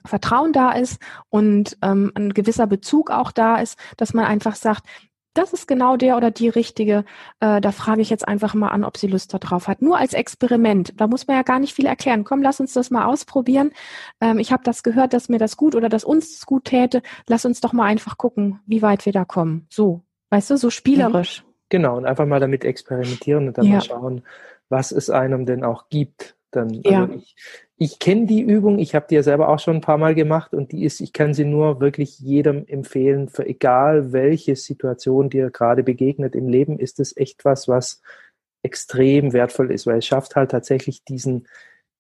S2: Vertrauen da ist und ähm, ein gewisser Bezug auch da ist, dass man einfach sagt, das ist genau der oder die richtige. Äh, da frage ich jetzt einfach mal an, ob sie Lust darauf hat. Nur als Experiment. Da muss man ja gar nicht viel erklären. Komm, lass uns das mal ausprobieren. Ähm, ich habe das gehört, dass mir das gut oder dass uns das gut täte. Lass uns doch mal einfach gucken, wie weit wir da kommen. So, weißt du, so spielerisch.
S1: Genau, und einfach mal damit experimentieren und dann ja. mal schauen, was es einem denn auch gibt. Dann,
S2: ja. also
S1: ich, ich kenne die Übung, ich habe die ja selber auch schon ein paar Mal gemacht und die ist, ich kann sie nur wirklich jedem empfehlen, für egal welche Situation dir gerade begegnet im Leben, ist es echt was, was extrem wertvoll ist, weil es schafft halt tatsächlich diesen,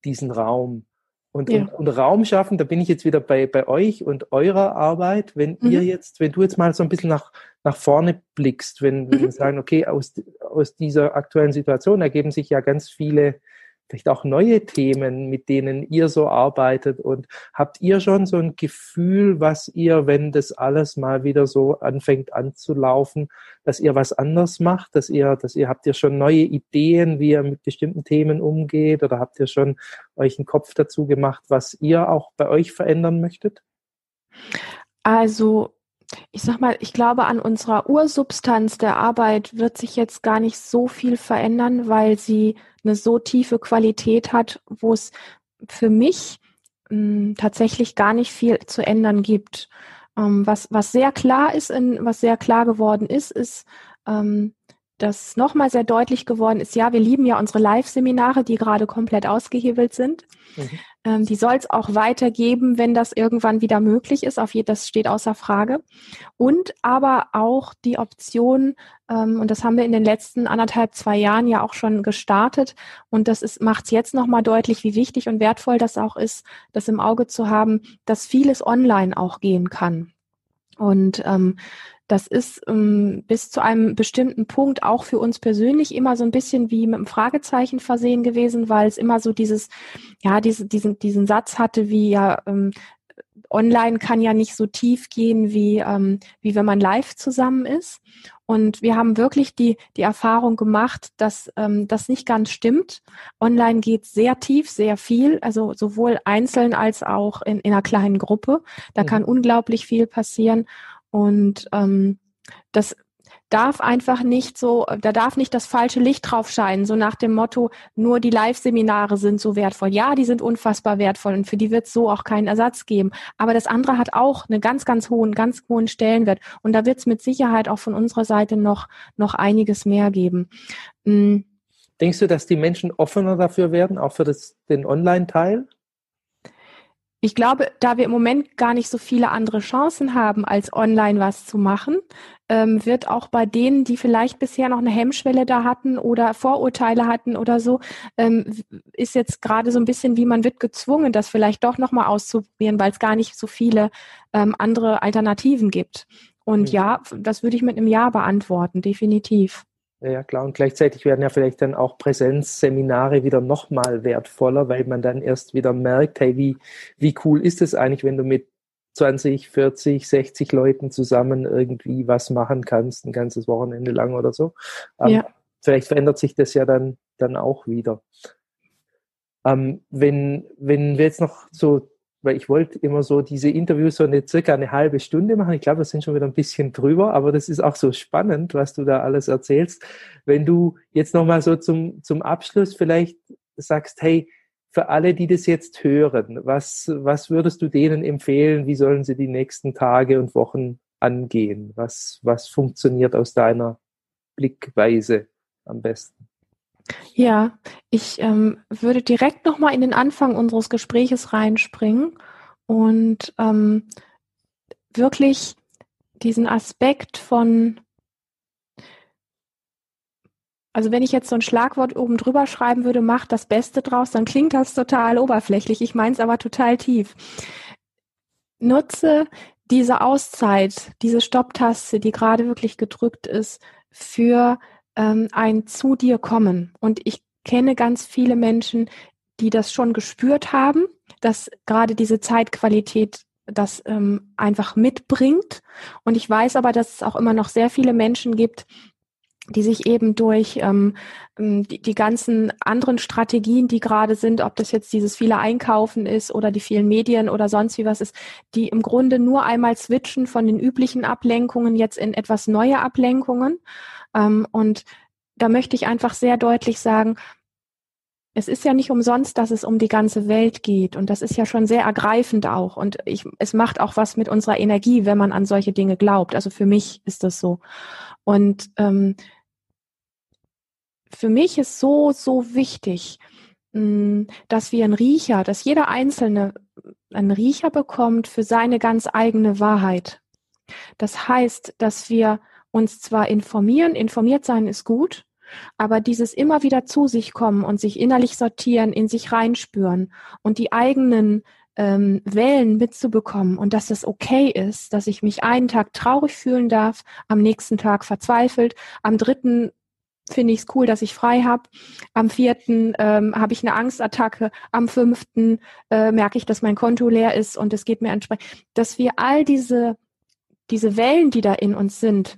S1: diesen Raum. Und, ja. und, und, Raum schaffen, da bin ich jetzt wieder bei, bei euch und eurer Arbeit, wenn mhm. ihr jetzt, wenn du jetzt mal so ein bisschen nach, nach vorne blickst, wenn, wenn mhm. wir sagen, okay, aus, aus dieser aktuellen Situation ergeben sich ja ganz viele vielleicht auch neue Themen, mit denen ihr so arbeitet? Und habt ihr schon so ein Gefühl, was ihr, wenn das alles mal wieder so anfängt anzulaufen, dass ihr was anders macht, dass ihr, dass ihr habt ihr schon neue Ideen, wie ihr mit bestimmten Themen umgeht oder habt ihr schon euch einen Kopf dazu gemacht, was ihr auch bei euch verändern möchtet?
S2: Also ich sag mal, ich glaube, an unserer Ursubstanz der Arbeit wird sich jetzt gar nicht so viel verändern, weil sie eine so tiefe Qualität hat, wo es für mich mh, hm, tatsächlich gar nicht viel zu ändern gibt. Ähm, was, was sehr klar ist, in, was sehr klar geworden ist, ist, ähm, dass nochmal sehr deutlich geworden ist, ja, wir lieben ja unsere Live-Seminare, die gerade komplett ausgehebelt sind. Mhm. Ähm, die soll es auch weitergeben, wenn das irgendwann wieder möglich ist. Auf je, das steht außer Frage. Und aber auch die Option, ähm, und das haben wir in den letzten anderthalb, zwei Jahren ja auch schon gestartet. Und das macht es jetzt nochmal deutlich, wie wichtig und wertvoll das auch ist, das im Auge zu haben, dass vieles online auch gehen kann. Und ähm, das ist ähm, bis zu einem bestimmten Punkt auch für uns persönlich immer so ein bisschen wie mit einem Fragezeichen versehen gewesen, weil es immer so dieses, ja, diese, diesen, diesen Satz hatte wie ja, ähm, online kann ja nicht so tief gehen wie, ähm, wie wenn man live zusammen ist. Und wir haben wirklich die, die Erfahrung gemacht, dass ähm, das nicht ganz stimmt. Online geht sehr tief, sehr viel, also sowohl einzeln als auch in, in einer kleinen Gruppe. Da mhm. kann unglaublich viel passieren. Und ähm, das darf einfach nicht so, da darf nicht das falsche Licht drauf scheinen, so nach dem Motto, nur die Live-Seminare sind so wertvoll. Ja, die sind unfassbar wertvoll und für die wird es so auch keinen Ersatz geben. Aber das andere hat auch einen ganz, ganz hohen, ganz hohen Stellenwert. Und da wird es mit Sicherheit auch von unserer Seite noch, noch einiges mehr geben.
S1: Mhm. Denkst du, dass die Menschen offener dafür werden, auch für das, den Online-Teil?
S2: Ich glaube, da wir im Moment gar nicht so viele andere Chancen haben, als online was zu machen, ähm, wird auch bei denen, die vielleicht bisher noch eine Hemmschwelle da hatten oder Vorurteile hatten oder so, ähm, ist jetzt gerade so ein bisschen, wie man wird gezwungen, das vielleicht doch nochmal auszuprobieren, weil es gar nicht so viele ähm, andere Alternativen gibt. Und mhm. ja, das würde ich mit einem Ja beantworten, definitiv.
S1: Ja, klar. Und gleichzeitig werden ja vielleicht dann auch Präsenzseminare wieder nochmal wertvoller, weil man dann erst wieder merkt, hey, wie, wie cool ist es eigentlich, wenn du mit 20, 40, 60 Leuten zusammen irgendwie was machen kannst, ein ganzes Wochenende lang oder so. Ähm, ja. Vielleicht verändert sich das ja dann, dann auch wieder. Ähm, wenn, wenn wir jetzt noch so weil ich wollte immer so diese Interviews so eine circa eine halbe Stunde machen. Ich glaube, wir sind schon wieder ein bisschen drüber, aber das ist auch so spannend, was du da alles erzählst. Wenn du jetzt nochmal so zum, zum Abschluss vielleicht sagst, hey, für alle, die das jetzt hören, was, was würdest du denen empfehlen? Wie sollen sie die nächsten Tage und Wochen angehen? Was, was funktioniert aus deiner Blickweise am besten?
S2: Ja, ich ähm, würde direkt nochmal in den Anfang unseres Gespräches reinspringen und ähm, wirklich diesen Aspekt von, also wenn ich jetzt so ein Schlagwort oben drüber schreiben würde, macht das Beste draus, dann klingt das total oberflächlich. Ich meine es aber total tief. Nutze diese Auszeit, diese Stopptaste, die gerade wirklich gedrückt ist, für ähm, ein zu dir kommen. Und ich kenne ganz viele Menschen, die das schon gespürt haben, dass gerade diese Zeitqualität das ähm, einfach mitbringt. Und ich weiß aber, dass es auch immer noch sehr viele Menschen gibt, die sich eben durch ähm, ähm die, die ganzen anderen Strategien, die gerade sind, ob das jetzt dieses viele Einkaufen ist oder die vielen Medien oder sonst wie was ist, die im Grunde nur einmal switchen von den üblichen Ablenkungen jetzt in etwas neue Ablenkungen. Ähm, und da möchte ich einfach sehr deutlich sagen, es ist ja nicht umsonst, dass es um die ganze Welt geht. Und das ist ja schon sehr ergreifend auch. Und ich, es macht auch was mit unserer Energie, wenn man an solche Dinge glaubt. Also für mich ist das so. Und ähm, für mich ist so, so wichtig, mh, hm, dass wir einen Riecher, dass jeder Einzelne einen Riecher bekommt für seine ganz eigene Wahrheit. Das heißt, dass wir uns zwar informieren, informiert sein ist gut, aber dieses immer wieder zu sich kommen und sich innerlich sortieren, in sich reinspüren und die eigenen ähm, Wellen mitzubekommen und dass es okay ist, dass ich mich einen Tag traurig fühlen darf, am nächsten Tag verzweifelt, am dritten finde ich es cool, dass ich frei habe. Am vierten ähm, habe ich eine Angstattacke. Am fünften äh, merke ich, dass mein Konto leer ist und es geht mir entsprechend. Dass wir all diese, diese Wellen, die da in uns sind,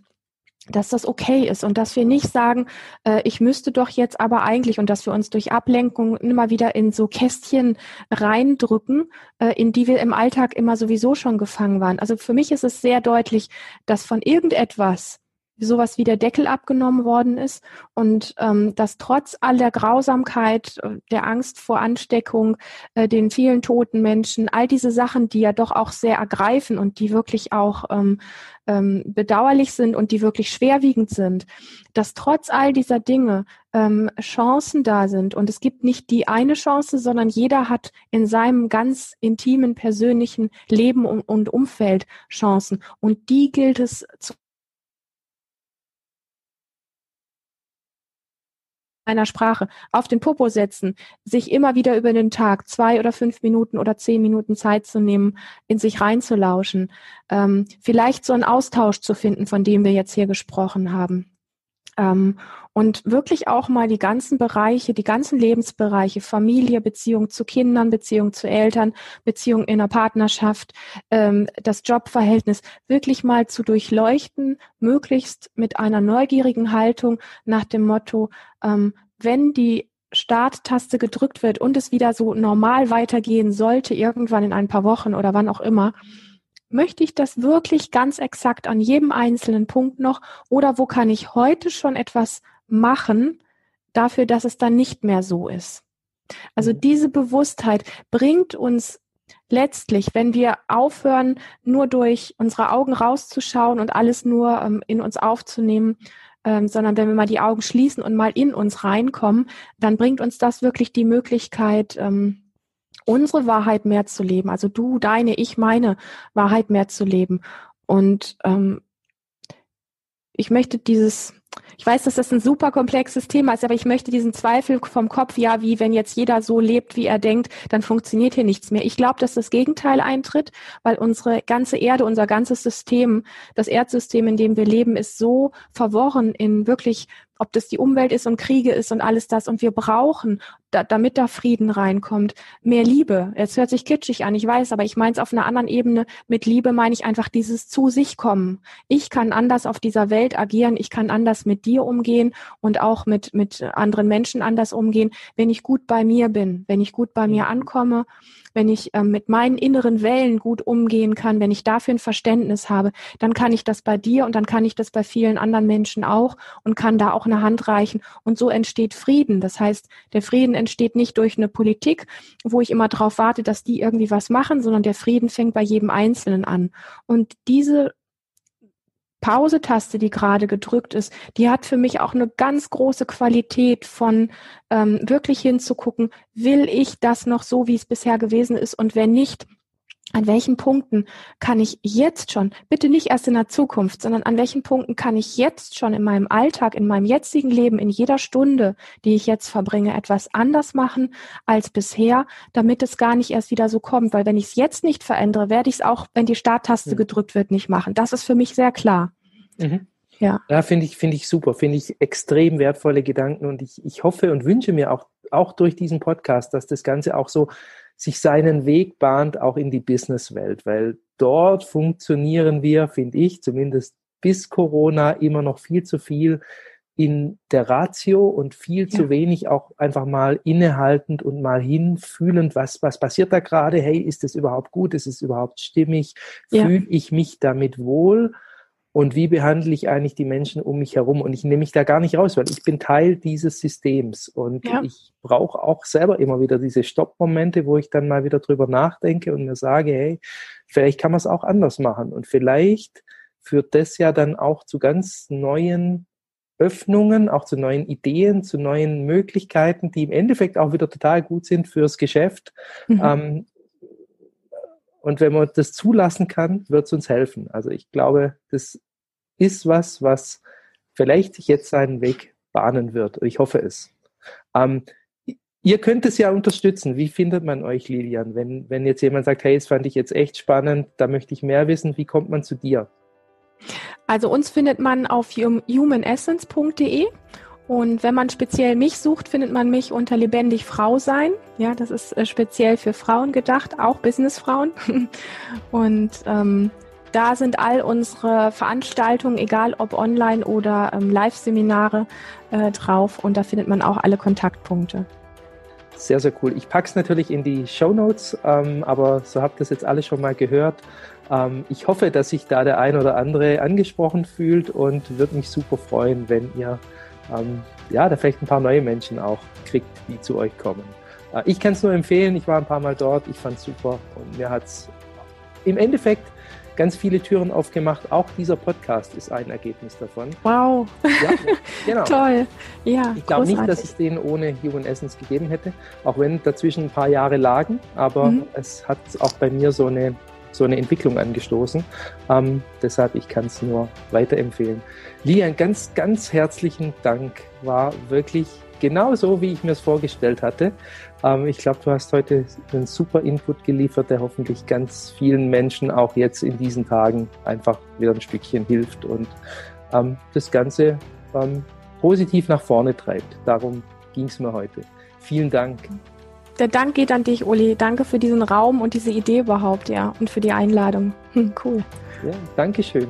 S2: dass das okay ist und dass wir nicht sagen, äh, ich müsste doch jetzt aber eigentlich und dass wir uns durch Ablenkung immer wieder in so Kästchen reindrücken, äh, in die wir im Alltag immer sowieso schon gefangen waren. Also für mich ist es sehr deutlich, dass von irgendetwas sowas wie der Deckel abgenommen worden ist und ähm, dass trotz aller Grausamkeit, äh, der Angst vor Ansteckung, äh, den vielen toten Menschen, all diese Sachen, die ja doch auch sehr ergreifen und die wirklich auch ähm, ähm, bedauerlich sind und die wirklich schwerwiegend sind, dass trotz all dieser Dinge ähm, Chancen da sind. Und es gibt nicht die eine Chance, sondern jeder hat in seinem ganz intimen persönlichen Leben und, und Umfeld Chancen. Und die gilt es zu einer Sprache auf den Popo setzen, sich immer wieder über den Tag zwei oder fünf Minuten oder zehn Minuten Zeit zu nehmen, in sich reinzulauschen, ähm, vielleicht so einen Austausch zu finden, von dem wir jetzt hier gesprochen haben. Ähm, und wirklich auch mal die ganzen Bereiche, die ganzen Lebensbereiche, Familie, Beziehung zu Kindern, Beziehung zu Eltern, Beziehung in einer Partnerschaft, ähm, das Jobverhältnis wirklich mal zu durchleuchten, möglichst mit einer neugierigen Haltung nach dem Motto, ähm, wenn die Starttaste gedrückt wird und es wieder so normal weitergehen sollte, irgendwann in ein paar Wochen oder wann auch immer, möchte ich das wirklich ganz exakt an jedem einzelnen Punkt noch oder wo kann ich heute schon etwas machen dafür, dass es dann nicht mehr so ist? Also mhm. diese Bewusstheit bringt uns letztlich, wenn wir aufhören, nur durch unsere Augen rauszuschauen und alles nur ähm, in uns aufzunehmen, ähm, sondern wenn wir mal die Augen schließen und mal in uns reinkommen, dann bringt uns das wirklich die Möglichkeit, ähm, unsere Wahrheit mehr zu leben, also du, deine, ich, meine Wahrheit mehr zu leben. Und ähm, ich möchte dieses, ich weiß, dass das ein super komplexes Thema ist, aber ich möchte diesen Zweifel vom Kopf, ja, wie wenn jetzt jeder so lebt, wie er denkt, dann funktioniert hier nichts mehr. Ich glaube, dass das Gegenteil eintritt, weil unsere ganze Erde, unser ganzes System, das Erdsystem, in dem wir leben, ist so verworren in wirklich ob das die Umwelt ist und Kriege ist und alles das. Und wir brauchen, da, damit da Frieden reinkommt, mehr Liebe. Es hört sich kitschig an, ich weiß, aber ich meine es auf einer anderen Ebene. Mit Liebe meine ich einfach dieses zu sich kommen. Ich kann anders auf dieser Welt agieren, ich kann anders mit dir umgehen und auch mit, mit anderen Menschen anders umgehen, wenn ich gut bei mir bin, wenn ich gut bei mir ankomme wenn ich äh, mit meinen inneren Wellen gut umgehen kann, wenn ich dafür ein Verständnis habe, dann kann ich das bei dir und dann kann ich das bei vielen anderen Menschen auch und kann da auch eine Hand reichen. Und so entsteht Frieden. Das heißt, der Frieden entsteht nicht durch eine Politik, wo ich immer darauf warte, dass die irgendwie was machen, sondern der Frieden fängt bei jedem Einzelnen an. Und diese Pause-Taste, die gerade gedrückt ist, die hat für mich auch eine ganz große Qualität von ähm, wirklich hinzugucken, will ich das noch so, wie es bisher gewesen ist? Und wenn nicht, an welchen Punkten kann ich jetzt schon, bitte nicht erst in der Zukunft, sondern an welchen Punkten kann ich jetzt schon in meinem Alltag, in meinem jetzigen Leben, in jeder Stunde, die ich jetzt verbringe, etwas anders machen als bisher, damit es gar nicht erst wieder so kommt. Weil wenn ich es jetzt nicht verändere, werde ich es auch, wenn die Starttaste mhm. gedrückt wird, nicht machen. Das ist für mich sehr klar.
S1: Mhm. Ja, ja finde ich, finde ich super, finde ich extrem wertvolle Gedanken und ich, ich hoffe und wünsche mir auch, auch durch diesen Podcast, dass das Ganze auch so sich seinen Weg bahnt, auch in die Businesswelt, weil dort funktionieren wir, finde ich, zumindest bis Corona immer noch viel zu viel in der Ratio und viel ja. zu wenig auch einfach mal innehaltend und mal hinfühlend, was, was passiert da gerade? Hey, ist es überhaupt gut? Ist es überhaupt stimmig? Ja. Fühle ich mich damit wohl? Und wie behandle ich eigentlich die Menschen um mich herum. Und ich nehme mich da gar nicht raus, weil ich bin Teil dieses Systems und ja. ich brauche auch selber immer wieder diese Stoppmomente, wo ich dann mal wieder drüber nachdenke und mir sage, hey, vielleicht kann man es auch anders machen und vielleicht führt das ja dann auch zu ganz neuen Öffnungen, auch zu neuen Ideen, zu neuen Möglichkeiten, die im Endeffekt auch wieder total gut sind fürs Geschäft. Mhm. Ähm, und wenn man das zulassen kann, wird es uns helfen. Also ich glaube, das ist was, was vielleicht jetzt seinen Weg bahnen wird. Ich hoffe es. Ähm, ihr könnt es ja unterstützen. Wie findet man euch, Lilian? Wenn, wenn jetzt jemand sagt, hey, das fand ich jetzt echt spannend, da möchte ich mehr wissen, wie kommt man zu dir?
S2: Also uns findet man auf humanessence.de und wenn man speziell mich sucht, findet man mich unter lebendig Frau sein. Ja, das ist äh, speziell für Frauen gedacht, auch Businessfrauen. [laughs] Und ähm, da sind all unsere Veranstaltungen, egal ob online oder ähm, Live-Seminare, äh, drauf. Und da findet man auch alle Kontaktpunkte.
S1: Sehr, sehr cool. Ich packe es natürlich in die Show Notes, ähm, aber so habt ihr das jetzt alle schon mal gehört. Ähm, ich hoffe, dass sich da der ein oder andere angesprochen fühlt und würde mich super freuen, wenn ihr ähm, ja, da vielleicht ein paar neue Menschen auch kriegt, die zu euch kommen. Äh, ich kann es nur empfehlen, ich war ein paar Mal dort, ich fand es super und mir hat es im Endeffekt ganz viele Türen aufgemacht. Auch dieser Podcast ist ein Ergebnis davon.
S2: Wow. Ja, [laughs] genau. Toll.
S1: Ja. Ich glaube nicht, dass es den ohne Human Essence gegeben hätte, auch wenn dazwischen ein paar Jahre lagen, aber mhm. es hat auch bei mir so eine so eine Entwicklung angestoßen. Ähm, deshalb, ich kann es nur weiterempfehlen. Lian, ganz, ganz herzlichen Dank. War wirklich genau so, wie ich mir es vorgestellt hatte. Ähm, ich glaube, du hast heute einen super Input geliefert, der hoffentlich ganz vielen Menschen auch jetzt in diesen Tagen einfach wieder ein Stückchen hilft und ähm, das Ganze ähm, positiv nach vorne treibt. Darum ging es mir heute. Vielen Dank.
S2: Der Dank geht an dich, Uli. Danke für diesen Raum und diese Idee überhaupt, ja, und für die Einladung. Hm, [laughs] cool.
S1: Ja, Dankeschön.